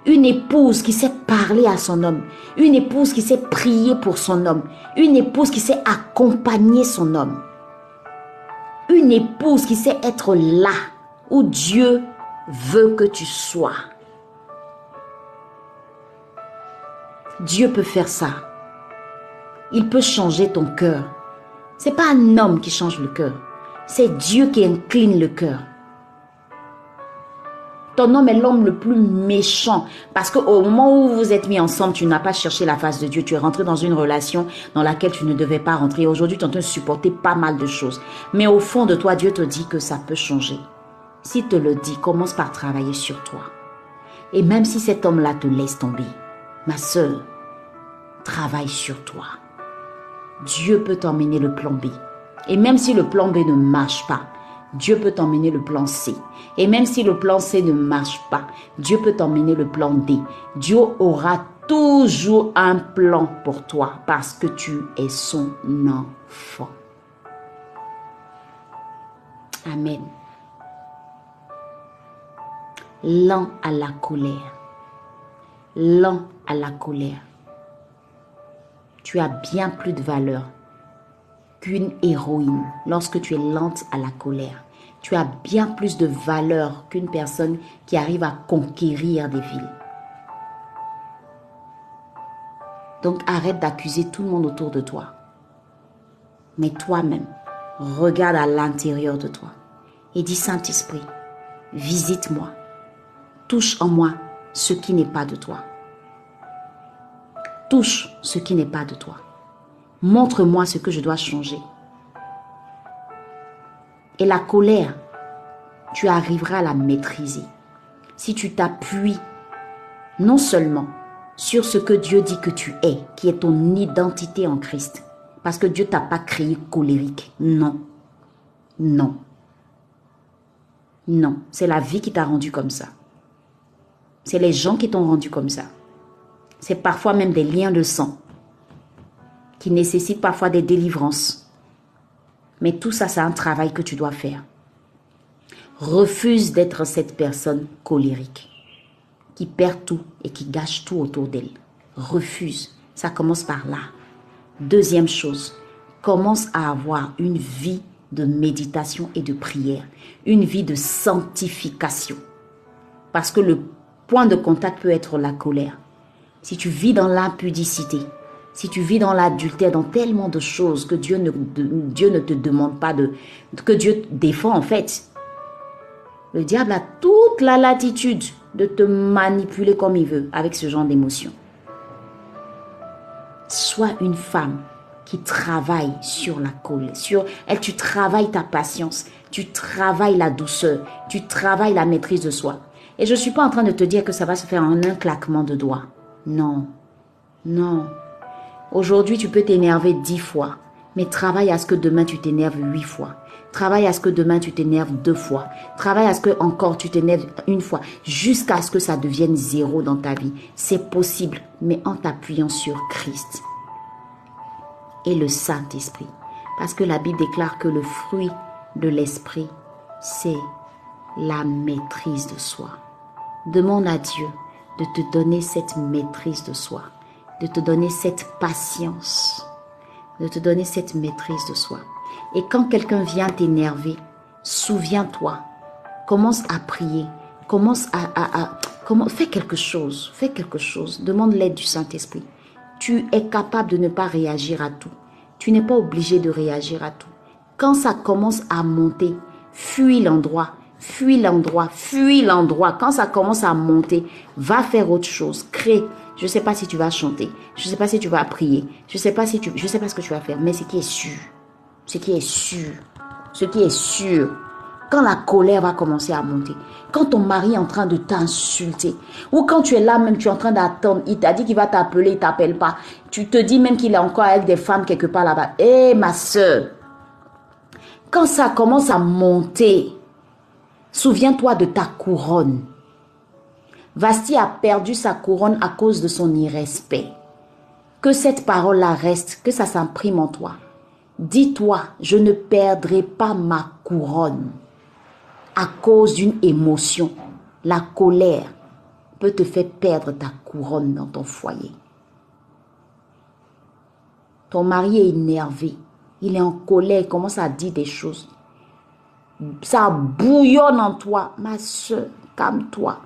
Une épouse qui sait parler à son homme. Une épouse qui sait prier pour son homme. Une épouse qui sait accompagner son homme. Une épouse qui sait être là où Dieu veut que tu sois. Dieu peut faire ça. Il peut changer ton cœur. C'est pas un homme qui change le cœur. C'est Dieu qui incline le cœur. Ton homme est l'homme le plus méchant parce qu'au moment où vous êtes mis ensemble, tu n'as pas cherché la face de Dieu. Tu es rentré dans une relation dans laquelle tu ne devais pas rentrer. Aujourd'hui, tu es en supporter pas mal de choses. Mais au fond de toi, Dieu te dit que ça peut changer. S'il te le dit, commence par travailler sur toi. Et même si cet homme-là te laisse tomber, ma soeur, travaille sur toi. Dieu peut t'emmener le plan B. Et même si le plan B ne marche pas, Dieu peut t'emmener le plan C. Et même si le plan C ne marche pas, Dieu peut t'emmener le plan D. Dieu aura toujours un plan pour toi parce que tu es son enfant. Amen. Lent à la colère. Lent à la colère. Tu as bien plus de valeur qu'une héroïne lorsque tu es lente à la colère tu as bien plus de valeur qu'une personne qui arrive à conquérir des villes. Donc arrête d'accuser tout le monde autour de toi. Mais toi-même, regarde à l'intérieur de toi et dis Saint-Esprit, visite-moi, touche en moi ce qui n'est pas de toi. Touche ce qui n'est pas de toi. Montre-moi ce que je dois changer. Et la colère, tu arriveras à la maîtriser. Si tu t'appuies non seulement sur ce que Dieu dit que tu es, qui est ton identité en Christ, parce que Dieu t'a pas créé colérique. Non. Non. Non. C'est la vie qui t'a rendu comme ça. C'est les gens qui t'ont rendu comme ça. C'est parfois même des liens de sang qui nécessitent parfois des délivrances. Mais tout ça, c'est un travail que tu dois faire. Refuse d'être cette personne colérique qui perd tout et qui gâche tout autour d'elle. Refuse. Ça commence par là. Deuxième chose, commence à avoir une vie de méditation et de prière, une vie de sanctification. Parce que le point de contact peut être la colère. Si tu vis dans l'impudicité, si tu vis dans l'adultère, dans tellement de choses que Dieu ne, Dieu ne te demande pas de, que Dieu défend en fait, le diable a toute la latitude de te manipuler comme il veut avec ce genre d'émotions. Sois une femme qui travaille sur la colère, sur elle, tu travailles ta patience, tu travailles la douceur, tu travailles la maîtrise de soi. Et je ne suis pas en train de te dire que ça va se faire en un claquement de doigts. Non, non. Aujourd'hui, tu peux t'énerver dix fois, mais travaille à ce que demain tu t'énerves huit fois. Travaille à ce que demain tu t'énerves deux fois. Travaille à ce que encore tu t'énerves une fois, jusqu'à ce que ça devienne zéro dans ta vie. C'est possible, mais en t'appuyant sur Christ et le Saint-Esprit. Parce que la Bible déclare que le fruit de l'Esprit, c'est la maîtrise de soi. Demande à Dieu de te donner cette maîtrise de soi, de te donner cette patience, de te donner cette maîtrise de soi. Et quand quelqu'un vient t'énerver, souviens-toi, commence à prier, commence à, à, comment, fais quelque chose, fais quelque chose, demande l'aide du Saint-Esprit. Tu es capable de ne pas réagir à tout. Tu n'es pas obligé de réagir à tout. Quand ça commence à monter, fuis l'endroit, fuis l'endroit, fuis l'endroit. Quand ça commence à monter, va faire autre chose, crée. Je ne sais pas si tu vas chanter, je ne sais pas si tu vas prier, je ne sais pas si tu, je sais pas ce que tu vas faire, mais ce qui est sûr, ce qui est sûr, ce qui est sûr, quand la colère va commencer à monter, quand ton mari est en train de t'insulter, ou quand tu es là même, tu es en train d'attendre, il t'a dit qu'il va t'appeler, il t'appelle pas, tu te dis même qu'il est encore avec des femmes quelque part là-bas. Eh ma soeur, quand ça commence à monter, souviens-toi de ta couronne. Vasti a perdu sa couronne à cause de son irrespect. Que cette parole-là reste, que ça s'imprime en toi. Dis-toi, je ne perdrai pas ma couronne à cause d'une émotion. La colère peut te faire perdre ta couronne dans ton foyer. Ton mari est énervé, il est en colère, il commence à dire des choses. Ça bouillonne en toi. Ma soeur, calme-toi.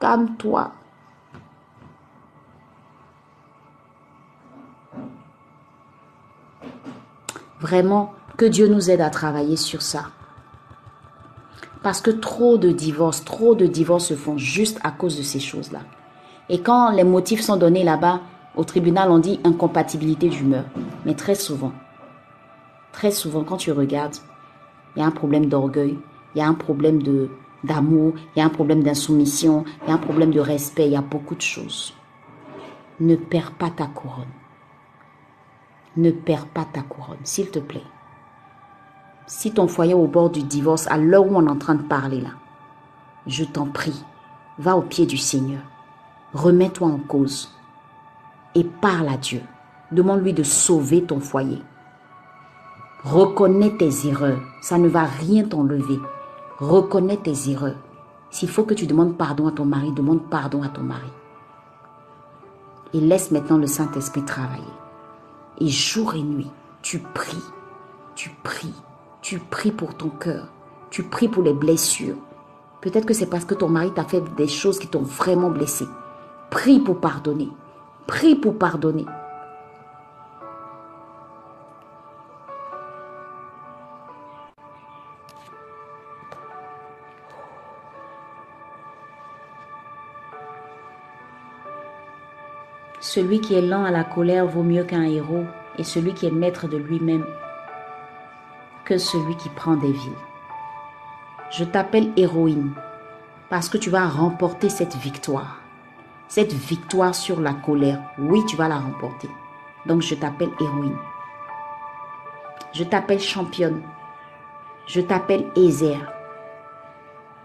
Calme-toi. Vraiment, que Dieu nous aide à travailler sur ça. Parce que trop de divorces, trop de divorces se font juste à cause de ces choses-là. Et quand les motifs sont donnés là-bas, au tribunal, on dit incompatibilité d'humeur. Mais très souvent, très souvent, quand tu regardes, il y a un problème d'orgueil, il y a un problème d'amour, il y a un problème d'insoumission, il y a un problème de respect, il y a beaucoup de choses. Ne perds pas ta couronne. Ne perds pas ta couronne, s'il te plaît. Si ton foyer est au bord du divorce, à l'heure où on est en train de parler là, je t'en prie, va au pied du Seigneur. Remets-toi en cause et parle à Dieu. Demande-lui de sauver ton foyer. Reconnais tes erreurs. Ça ne va rien t'enlever. Reconnais tes erreurs. S'il faut que tu demandes pardon à ton mari, demande pardon à ton mari. Et laisse maintenant le Saint-Esprit travailler. Et jour et nuit, tu pries, tu pries, tu pries pour ton cœur, tu pries pour les blessures. Peut-être que c'est parce que ton mari t'a fait des choses qui t'ont vraiment blessé. Prie pour pardonner. Prie pour pardonner. Celui qui est lent à la colère vaut mieux qu'un héros, et celui qui est maître de lui-même que celui qui prend des villes. Je t'appelle héroïne parce que tu vas remporter cette victoire. Cette victoire sur la colère, oui, tu vas la remporter. Donc je t'appelle héroïne. Je t'appelle championne. Je t'appelle Ézer.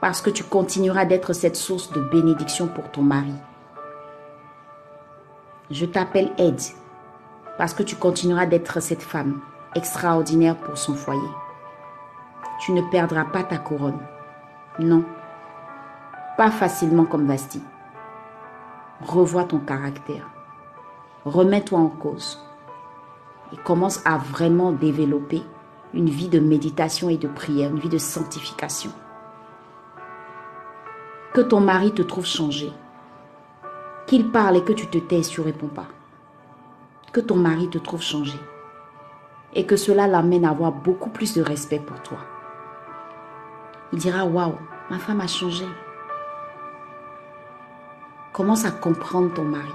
Parce que tu continueras d'être cette source de bénédiction pour ton mari. Je t'appelle aide. Parce que tu continueras d'être cette femme extraordinaire pour son foyer. Tu ne perdras pas ta couronne. Non. Pas facilement comme Vasti. Revois ton caractère. Remets-toi en cause. Et commence à vraiment développer une vie de méditation et de prière, une vie de sanctification. Que ton mari te trouve changé. Qu'il parle et que tu te taises, tu réponds pas. Que ton mari te trouve changé. Et que cela l'amène à avoir beaucoup plus de respect pour toi. Il dira, waouh, ma femme a changé. Commence à comprendre ton mari.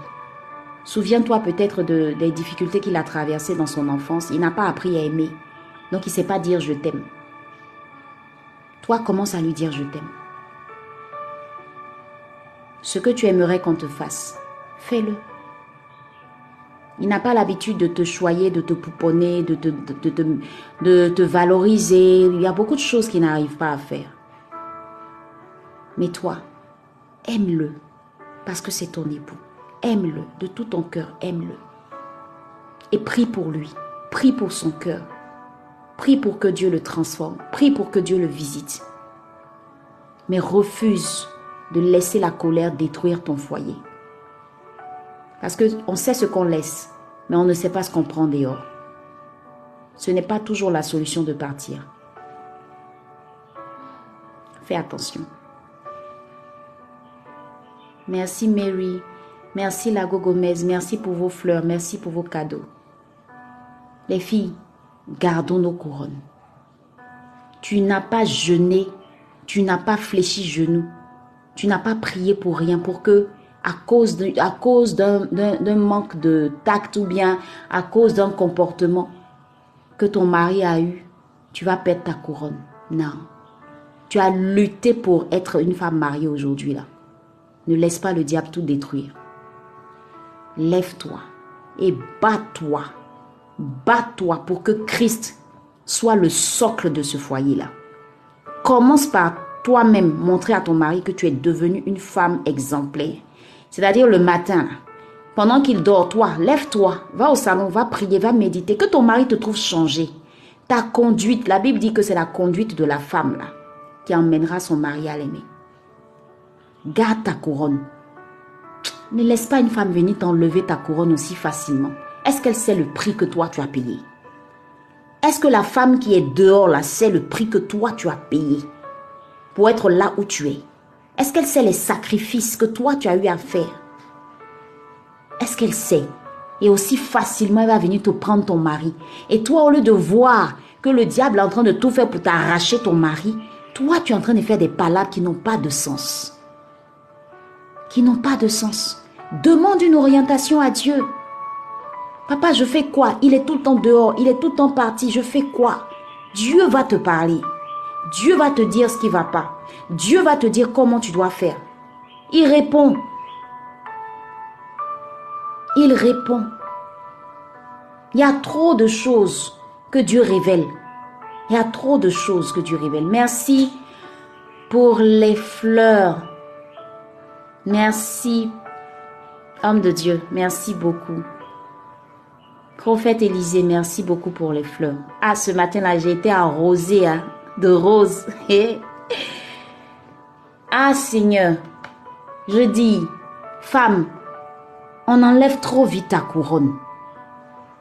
Souviens-toi peut-être de, des difficultés qu'il a traversées dans son enfance. Il n'a pas appris à aimer. Donc il ne sait pas dire je t'aime. Toi, commence à lui dire je t'aime. Ce que tu aimerais qu'on te fasse, fais-le. Il n'a pas l'habitude de te choyer, de te pouponner, de te, valoriser. Il y a beaucoup de choses qu'il n'arrive pas à faire. Mais toi, aime-le parce que c'est ton époux. Aime-le de tout ton cœur, aime-le. Et prie pour lui, prie pour son cœur. Prie pour que Dieu le transforme, prie pour que Dieu le visite. Mais refuse de laisser la colère détruire ton foyer. Parce qu'on sait ce qu'on laisse, mais on ne sait pas ce qu'on prend dehors. Ce n'est pas toujours la solution de partir. Fais attention. Merci Mary, merci Lago Gomez, merci pour vos fleurs, merci pour vos cadeaux. Les filles, gardons nos couronnes. Tu n'as pas jeûné, tu n'as pas fléchi genou, tu n'as pas prié pour rien, pour que, à cause d'un manque de tact ou bien à cause d'un comportement que ton mari a eu, tu vas perdre ta couronne. Non. Tu as lutté pour être une femme mariée aujourd'hui là. Ne laisse pas le diable tout détruire. Lève-toi et bats-toi. Bats-toi pour que Christ soit le socle de ce foyer-là. Commence par toi-même montrer à ton mari que tu es devenue une femme exemplaire. C'est-à-dire le matin, pendant qu'il dort, toi, lève-toi, va au salon, va prier, va méditer, que ton mari te trouve changé. Ta conduite, la Bible dit que c'est la conduite de la femme là, qui emmènera son mari à l'aimer. Garde ta couronne. Ne laisse pas une femme venir t'enlever ta couronne aussi facilement. Est-ce qu'elle sait le prix que toi tu as payé? Est-ce que la femme qui est dehors là sait le prix que toi tu as payé? Pour être là où tu es Est-ce qu'elle sait les sacrifices que toi tu as eu à faire? Est-ce qu'elle sait? Et aussi facilement elle va venir te prendre ton mari. Et toi au lieu de voir que le diable est en train de tout faire pour t'arracher ton mari, toi tu es en train de faire des palabres qui n'ont pas de sens qui n'ont pas de sens. Demande une orientation à Dieu. Papa, je fais quoi? Il est tout le temps dehors, il est tout le temps parti, je fais quoi? Dieu va te parler. Dieu va te dire ce qui va pas. Dieu va te dire comment tu dois faire. Il répond. Il répond. Il y a trop de choses que Dieu révèle. Il y a trop de choses que Dieu révèle. Merci pour les fleurs. Merci, homme de Dieu, merci beaucoup. Prophète Élisée, merci beaucoup pour les fleurs. Ah, ce matin-là, j'ai été arrosée hein, de roses. *laughs* ah, Seigneur, je dis, femme, on enlève trop vite ta couronne.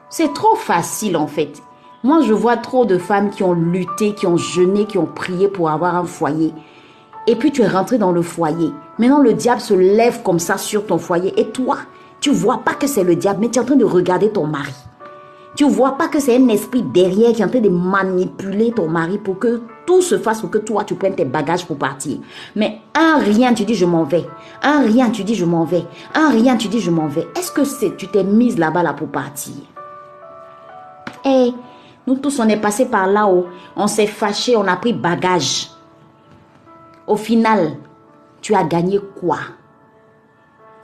C'est trop facile en fait. Moi, je vois trop de femmes qui ont lutté, qui ont jeûné, qui ont prié pour avoir un foyer. Et puis tu es rentré dans le foyer. Maintenant, le diable se lève comme ça sur ton foyer. Et toi, tu vois pas que c'est le diable, mais tu es en train de regarder ton mari. Tu vois pas que c'est un esprit derrière qui est en train de manipuler ton mari pour que tout se fasse pour que toi, tu prennes tes bagages pour partir. Mais un rien, tu dis je m'en vais. Un rien, tu dis je m'en vais. Un rien, tu dis je m'en vais. Est-ce que c'est, tu t'es mise là-bas là pour partir? Eh, nous tous, on est passé par là-haut. On s'est fâché, on a pris bagage. Au final, tu as gagné quoi?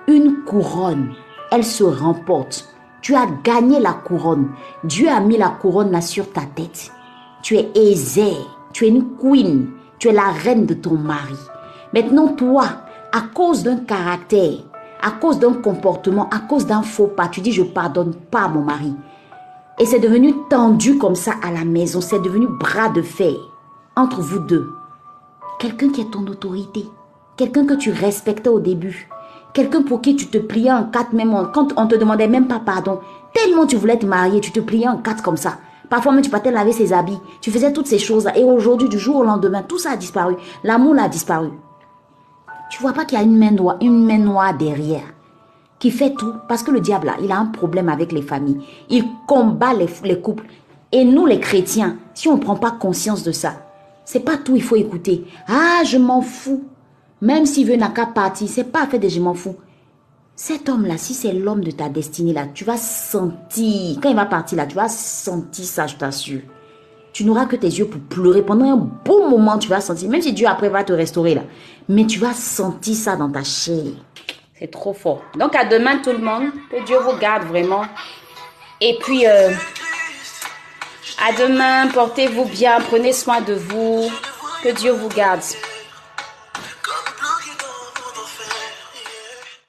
Une couronne. Elle se remporte. Tu as gagné la couronne. Dieu a mis la couronne là sur ta tête. Tu es aisée. Tu es une queen. Tu es la reine de ton mari. Maintenant, toi, à cause d'un caractère, à cause d'un comportement, à cause d'un faux pas, tu dis je pardonne pas mon mari. Et c'est devenu tendu comme ça à la maison. C'est devenu bras de fer entre vous deux. Quelqu'un qui est ton autorité. Quelqu'un que tu respectais au début. Quelqu'un pour qui tu te pliais en quatre même quand on te demandait même pas pardon. Tellement tu voulais te marier, tu te pliais en quatre comme ça. Parfois même tu partais laver ses habits. Tu faisais toutes ces choses-là. Et aujourd'hui, du jour au lendemain, tout ça a disparu. L'amour a disparu. Tu vois pas qu'il y a une main noire, une main noire derrière. qui fait tout, parce que le diable, il a un problème avec les familles. Il combat les, les couples. Et nous, les chrétiens, si on ne prend pas conscience de ça, c'est pas tout, il faut écouter. Ah, je m'en fous. Même s'il veut n'a qu'à partir, c'est pas fait de je m'en fous. Cet homme-là, si c'est l'homme de ta destinée, là, tu vas sentir, quand il va partir là, tu vas sentir ça, je t'assure. Tu n'auras que tes yeux pour pleurer. Pendant un bon moment, tu vas sentir, même si Dieu après va te restaurer là, mais tu vas sentir ça dans ta chair. C'est trop fort. Donc à demain tout le monde. Que Dieu vous garde vraiment. Et puis euh, à demain, portez-vous bien, prenez soin de vous. Que Dieu vous garde.